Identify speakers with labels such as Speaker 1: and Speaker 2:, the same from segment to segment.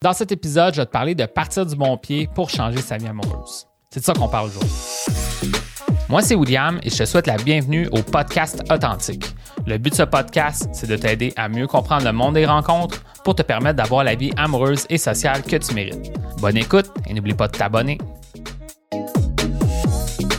Speaker 1: Dans cet épisode, je vais te parler de partir du bon pied pour changer sa vie amoureuse. C'est de ça qu'on parle aujourd'hui. Moi, c'est William et je te souhaite la bienvenue au podcast Authentique. Le but de ce podcast, c'est de t'aider à mieux comprendre le monde des rencontres pour te permettre d'avoir la vie amoureuse et sociale que tu mérites. Bonne écoute et n'oublie pas de t'abonner.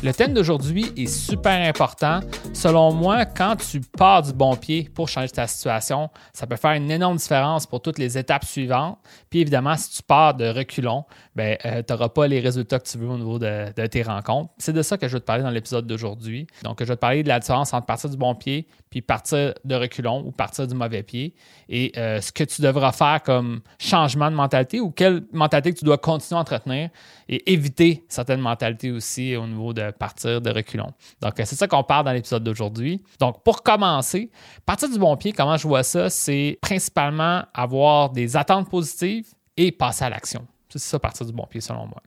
Speaker 1: Le thème d'aujourd'hui est super important. Selon moi, quand tu pars du bon pied pour changer ta situation, ça peut faire une énorme différence pour toutes les étapes suivantes. Puis évidemment, si tu pars de reculons, ben, euh, tu n'auras pas les résultats que tu veux au niveau de, tes rencontres. C'est de ça que je vais te parler dans l'épisode d'aujourd'hui. Donc, je vais te parler de la différence entre partir du bon pied puis partir de reculons ou partir du mauvais pied et euh, ce que tu devras faire comme changement de mentalité ou quelle mentalité tu dois continuer à entretenir et éviter certaines mentalités aussi au niveau de partir de reculons. Donc, euh, c'est ça qu'on parle dans l'épisode d'aujourd'hui. Donc, pour commencer, partir du bon pied, comment je vois ça, c'est principalement avoir des attentes positives et passer à l'action. C'est ça, partir du bon pied, selon moi.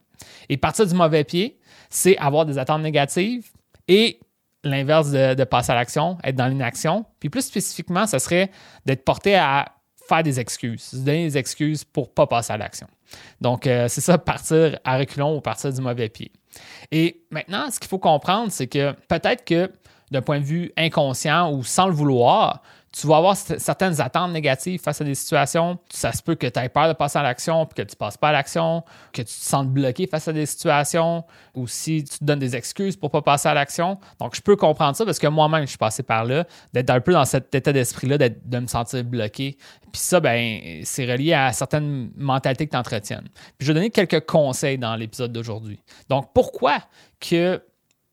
Speaker 1: Et partir du mauvais pied, c'est avoir des attentes négatives et l'inverse de, passer à l'action, être dans l'inaction. Puis plus spécifiquement, ce serait d'être porté à faire des excuses, se donner des excuses pour ne pas passer à l'action. Donc, euh, c'est ça, partir à reculons ou partir du mauvais pied. Et maintenant, ce qu'il faut comprendre, c'est que peut-être que d'un point de vue inconscient ou sans le vouloir, tu vas avoir certaines attentes négatives face à des situations. Ça se peut que tu aies peur de passer à l'action, puis que tu ne passes pas à l'action, que tu te sentes bloqué face à des situations, ou si tu te donnes des excuses pour ne pas passer à l'action. Donc, je peux comprendre ça parce que moi-même, je suis passé par là, d'être un peu dans cet état d'esprit-là, de me sentir bloqué. Puis ça, ben, c'est relié à certaines mentalités que tu entretiennes. Puis je vais donner quelques conseils dans l'épisode d'aujourd'hui. Donc, pourquoi que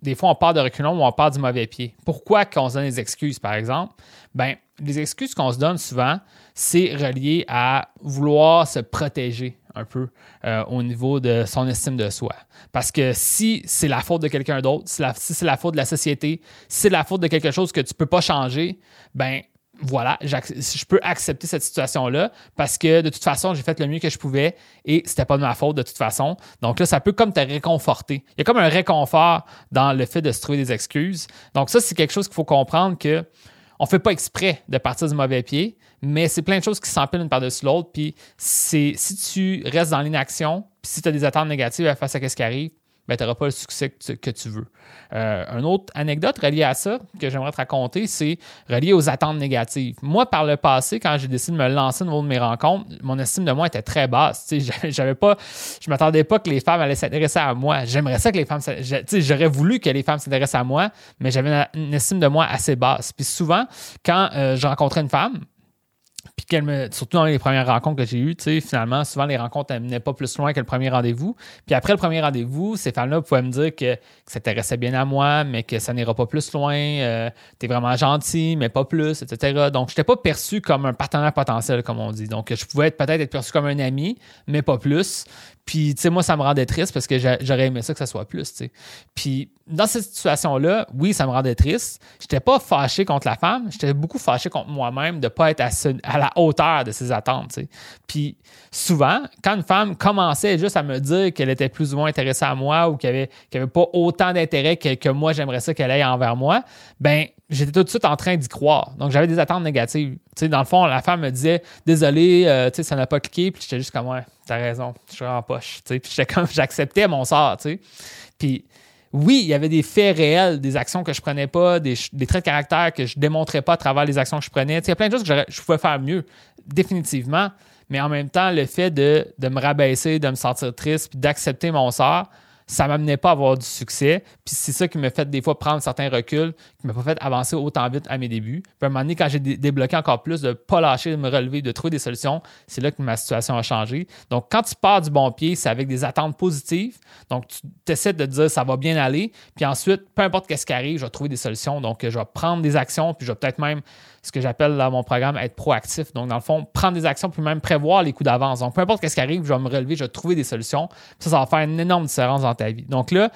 Speaker 1: des fois, on part de reculons ou on part du mauvais pied. Pourquoi qu'on se donne des excuses, par exemple? Ben, les excuses qu'on se donne souvent, c'est relié à vouloir se protéger un peu euh, au niveau de son estime de soi. Parce que si c'est la faute de quelqu'un d'autre, si, c'est la faute de la société, si c'est la faute de quelque chose que tu ne peux pas changer, ben voilà, je peux accepter cette situation-là parce que de toute façon, j'ai fait le mieux que je pouvais et c'était pas de ma faute de toute façon. Donc là, ça peut comme te réconforter. Il y a comme un réconfort dans le fait de se trouver des excuses. Donc ça, c'est quelque chose qu'il faut comprendre que on fait pas exprès de partir du mauvais pied, mais c'est plein de choses qui s'empilent une par-dessus l'autre. Puis c'est si tu restes dans l'inaction, puis si tu as des attentes négatives face à ce qui arrive, ben, tu n'auras pas le succès que tu, veux. Euh, une autre anecdote reliée à ça que j'aimerais te raconter, c'est relié aux attentes négatives. Moi, par le passé, quand j'ai décidé de me lancer au niveau de mes rencontres, mon estime de moi était très basse. J'avais pas, je m'attendais pas que les femmes allaient s'intéresser à moi. J'aimerais ça que les femmes, j'aurais voulu que les femmes s'intéressent à moi, mais j'avais une, estime de moi assez basse. Puis souvent, quand euh, je rencontrais une femme, puis qu'elle me, surtout dans les premières rencontres que j'ai eues, tu sais, finalement, souvent les rencontres n'amenaient pas plus loin que le premier rendez-vous. Puis après le premier rendez-vous, ces femmes-là pouvaient me dire que, ça s'intéressait bien à moi, mais que ça n'ira pas plus loin, euh, t'es vraiment gentil, mais pas plus, etc. Donc, je n'étais pas perçu comme un partenaire potentiel, comme on dit. Donc, je pouvais peut-être être perçu comme un ami, mais pas plus. Puis, tu sais, moi, ça me rendait triste parce que j'aurais aimé ça que ça soit plus, tu sais. Puis, dans cette situation-là, oui, ça me rendait triste. J'étais pas fâché contre la femme, j'étais beaucoup fâché contre moi-même de ne pas être à, la hauteur de ses attentes. Puis, souvent, quand une femme commençait juste à me dire qu'elle était plus ou moins intéressée à moi ou qu'elle avait, avait pas autant d'intérêt que, moi, j'aimerais ça qu'elle ait envers moi, ben j'étais tout de suite en train d'y croire. Donc, j'avais des attentes négatives. Dans le fond, la femme me disait Désolé, euh, ça n'a pas cliqué. Puis j'étais juste comme Ouais, t'as raison, je suis en poche. Puis j'étais comme j'acceptais mon sort. Tu sais. Puis oui, il y avait des faits réels, des actions que je prenais pas, des, traits de caractère que je démontrais pas à travers les actions que je prenais. Il y a plein de choses que je pouvais faire mieux, définitivement. Mais en même temps, le fait de, de me rabaisser, de me sentir triste, puis d'accepter mon sort, ça ne m'amenait pas à avoir du succès. Puis c'est ça qui m'a fait des fois prendre certains reculs, qui m'a pas fait avancer autant vite à mes débuts. Puis à un moment donné, quand j'ai débloqué encore plus, de ne pas lâcher, de me relever, de trouver des solutions, c'est là que ma situation a changé. Donc quand tu pars du bon pied, c'est avec des attentes positives. Donc tu essaies de te dire ça va bien aller. Puis ensuite, peu importe ce qui arrive, je vais trouver des solutions. Donc je vais prendre des actions, puis je vais peut-être même ce que j'appelle dans mon programme être proactif. Donc, dans le fond, prendre des actions puis même prévoir les coups d'avance. Donc, peu importe ce qui arrive, je vais me relever, je vais trouver des solutions. Ça, ça va faire une énorme différence dans ta vie. Donc là,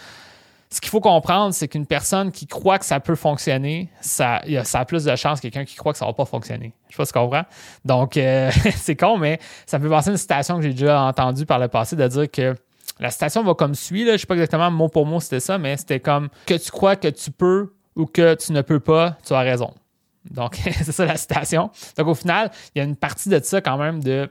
Speaker 1: ce qu'il faut comprendre, c'est qu'une personne qui croit que ça peut fonctionner, ça, ça a plus de chance que quelqu'un qui croit que ça ne va pas fonctionner. Je sais pas si tu comprends. Donc, euh, c'est con, mais ça peut passer une citation que j'ai déjà entendue par le passé de dire que la citation va comme suit. Là. Je sais pas exactement mot pour mot c'était ça, mais c'était comme que tu crois que tu peux ou que tu ne peux pas, tu as raison. Donc, c'est ça la citation. Donc, au final, il y a une partie de ça quand même de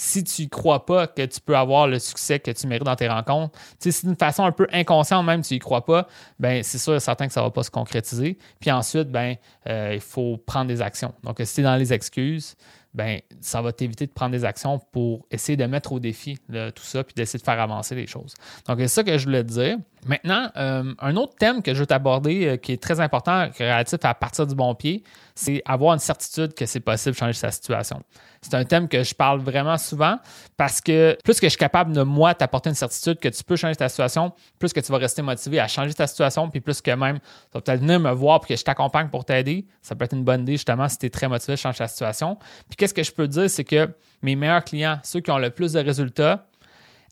Speaker 1: si tu ne crois pas que tu peux avoir le succès que tu mérites dans tes rencontres, si d'une façon un peu inconsciente même, tu n'y crois pas, ben c'est sûr et certain que ça ne va pas se concrétiser. Puis ensuite, ben, euh, il faut prendre des actions. Donc, si tu es dans les excuses, ben, ça va t'éviter de prendre des actions pour essayer de mettre au défi tout ça, puis d'essayer de faire avancer les choses. Donc, c'est ça que je voulais te dire. Maintenant, euh, un autre thème que je veux t'aborder euh, qui est très important, relatif à partir du bon pied, c'est avoir une certitude que c'est possible de changer sa situation. C'est un thème que je parle vraiment souvent parce que plus que je suis capable de moi t'apporter une certitude que tu peux changer ta situation, plus que tu vas rester motivé à changer ta situation, puis plus que même tu vas peut-être venir me voir pour que je t'accompagne pour t'aider. Ça peut être une bonne idée justement si tu es très motivé à changer ta situation. Puis qu'est-ce que je peux dire, c'est que mes meilleurs clients, ceux qui ont le plus de résultats,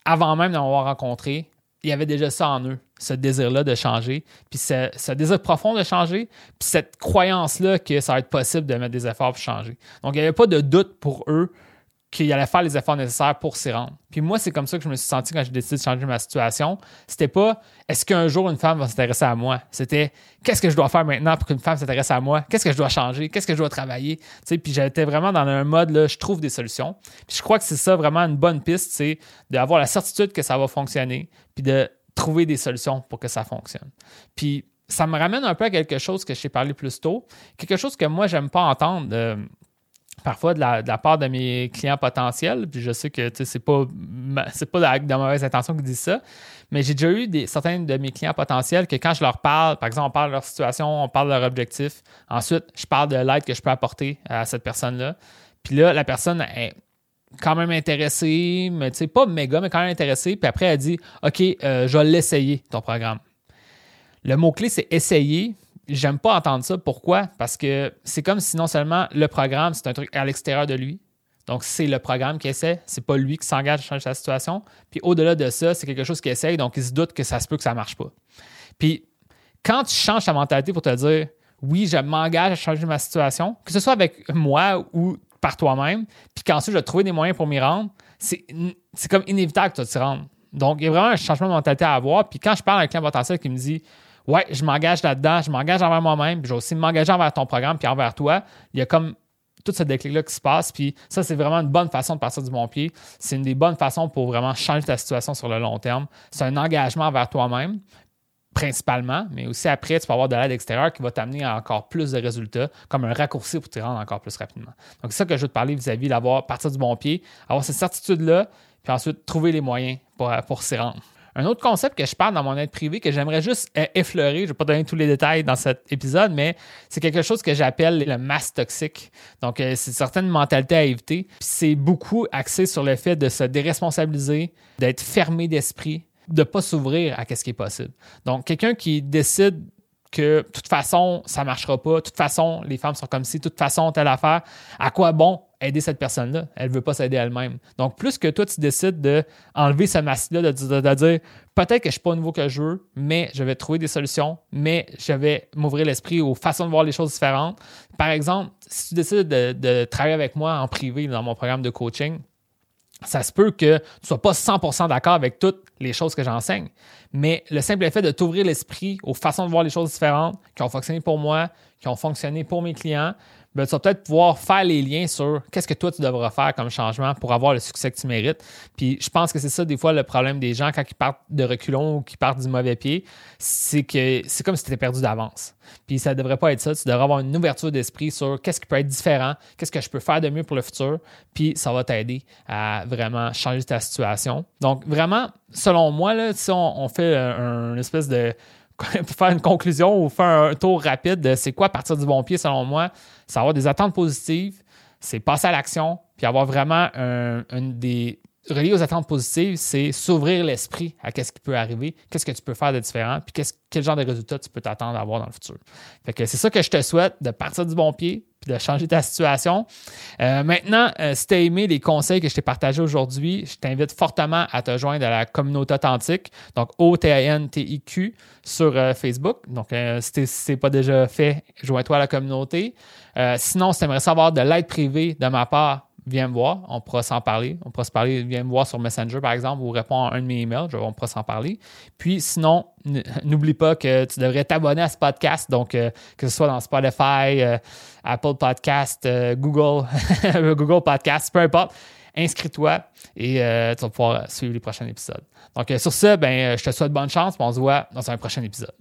Speaker 1: avant même de m'avoir rencontré, il y avait déjà ça en eux, ce désir-là de changer, puis ce, désir profond de changer, puis cette croyance-là que ça va être possible de mettre des efforts pour changer. Donc, il n'y avait pas de doute pour eux qu'il allait faire les efforts nécessaires pour s'y rendre. Puis moi, c'est comme ça que je me suis senti quand j'ai décidé de changer ma situation. C'était pas est-ce qu'un jour une femme va s'intéresser à moi? C'était qu'est-ce que je dois faire maintenant pour qu'une femme s'intéresse à moi? Qu'est-ce que je dois changer? Qu'est-ce que je dois travailler? Tu sais, puis j'étais vraiment dans un mode là, je trouve des solutions. Puis je crois que c'est ça vraiment une bonne piste, c'est d'avoir la certitude que ça va fonctionner, puis de trouver des solutions pour que ça fonctionne. Puis ça me ramène un peu à quelque chose que je t'ai parlé plus tôt, quelque chose que moi, j'aime pas entendre. Euh, parfois de la, part de mes clients potentiels, puis je sais que c'est pas pas de, mauvaise intention qu'ils disent ça, mais j'ai déjà eu des, certains de mes clients potentiels que quand je leur parle, par exemple, on parle de leur situation, on parle de leur objectif, ensuite, je parle de l'aide que je peux apporter à cette personne-là. Puis là, la personne est quand même intéressée, mais tu sais, pas méga, mais quand même intéressée, puis après, elle dit OK, euh, je vais l'essayer, ton programme. Le mot-clé, c'est essayer, j'aime pas entendre ça. Pourquoi? Parce que c'est comme si non seulement le programme, c'est un truc à l'extérieur de lui. Donc, c'est le programme qui essaie, c'est pas lui qui s'engage à changer sa situation. Puis au-delà de ça, c'est quelque chose qui essaye, donc il se doute que ça se peut que ça marche pas. Puis quand tu changes ta mentalité pour te dire oui, je m'engage à changer ma situation, que ce soit avec moi ou par toi-même, puis qu'ensuite je vais trouver des moyens pour m'y rendre, c'est comme inévitable que tu t'y rendre. Donc, il y a vraiment un changement de mentalité à avoir. Puis quand je parle avec un client potentiel qui me dit ouais, je m'engage là-dedans, je m'engage envers moi-même, puis je vais aussi m'engager envers ton programme, puis envers toi. Il y a comme tout ce déclic-là qui se passe. Puis ça, c'est vraiment une bonne façon de partir du bon pied. C'est une des bonnes façons pour vraiment changer ta situation sur le long terme. C'est un engagement envers toi-même, principalement, mais aussi après, tu peux avoir de l'aide extérieure qui va t'amener à encore plus de résultats, comme un raccourci pour te rendre encore plus rapidement. Donc, c'est ça que je veux te parler vis-à-vis d'avoir partir du bon pied, avoir cette certitude-là, puis ensuite trouver les moyens pour, pour s'y rendre. Un autre concept que je parle dans mon aide privée que j'aimerais juste e-, effleurer, je vais pas donner tous les détails dans cet épisode, mais c'est quelque chose que j'appelle le masse toxique. Donc, euh, c'est certaines mentalités à éviter. C'est beaucoup axé sur le fait de se déresponsabiliser, d'être fermé d'esprit, de pas s'ouvrir à ce qui est possible. Donc, quelqu'un qui décide que de toute façon, ça marchera pas, de toute façon, les femmes sont comme ci, de toute façon, telle affaire, à quoi bon aider cette personne-là. Elle ne veut pas s'aider elle-même. Donc, plus que toi, tu décides d'enlever ce masque-là, de, dire peut-être que je ne suis pas au niveau que je veux, mais je vais trouver des solutions, mais je vais m'ouvrir l'esprit aux façons de voir les choses différentes. Par exemple, si tu décides de, travailler avec moi en privé dans mon programme de coaching, ça se peut que tu ne sois pas 100% d'accord avec toutes les choses que j'enseigne, mais le simple fait de t'ouvrir l'esprit aux façons de voir les choses différentes qui ont fonctionné pour moi, qui ont fonctionné pour mes clients, ben, tu vas peut-être pouvoir faire les liens sur qu'est-ce que toi tu devras faire comme changement pour avoir le succès que tu mérites. Puis je pense que c'est ça des fois le problème des gens quand ils partent de reculons ou qu'ils partent du mauvais pied, c'est que c'est comme si tu étais perdu d'avance. Puis ça ne devrait pas être ça. Tu devrais avoir une ouverture d'esprit sur qu'est-ce qui peut être différent, qu'est-ce que je peux faire de mieux pour le futur, puis ça va t'aider à vraiment changer ta situation. Donc vraiment, selon moi, là, si on, fait une espèce de pour faire une conclusion ou faire un tour rapide de c'est quoi partir du bon pied selon moi, c'est avoir des attentes positives, c'est passer à l'action, puis avoir vraiment un, des relié aux attentes positives, c'est s'ouvrir l'esprit à qu'est-ce qui peut arriver, qu'est-ce que tu peux faire de différent, puis quel genre de résultats tu peux t'attendre à avoir dans le futur. Fait que c'est ça que je te souhaite, de partir du bon pied, puis de changer ta situation. Euh, maintenant, euh, si tu as aimé les conseils que je t'ai partagés aujourd'hui, je t'invite fortement à te joindre à la communauté authentique, donc O-T-A-N-T-I-Q sur euh, Facebook. Donc, si ce n'est pas déjà fait, joins-toi à la communauté. sinon, si tu aimerais savoir de l'aide privée de ma part, viens me voir, on pourra s'en parler. On pourra se parler, viens me voir sur Messenger, par exemple, ou répondre à un de mes emails, on pourra s'en parler. Puis sinon, n'oublie pas que tu devrais t'abonner à ce podcast, donc euh, que ce soit dans Spotify, euh, Apple Podcast, euh, Google, Google Podcast, peu importe. inscris-toi et tu vas pouvoir suivre les prochains épisodes. Donc, sur ce, ben, je te souhaite bonne chance, on se voit dans un prochain épisode.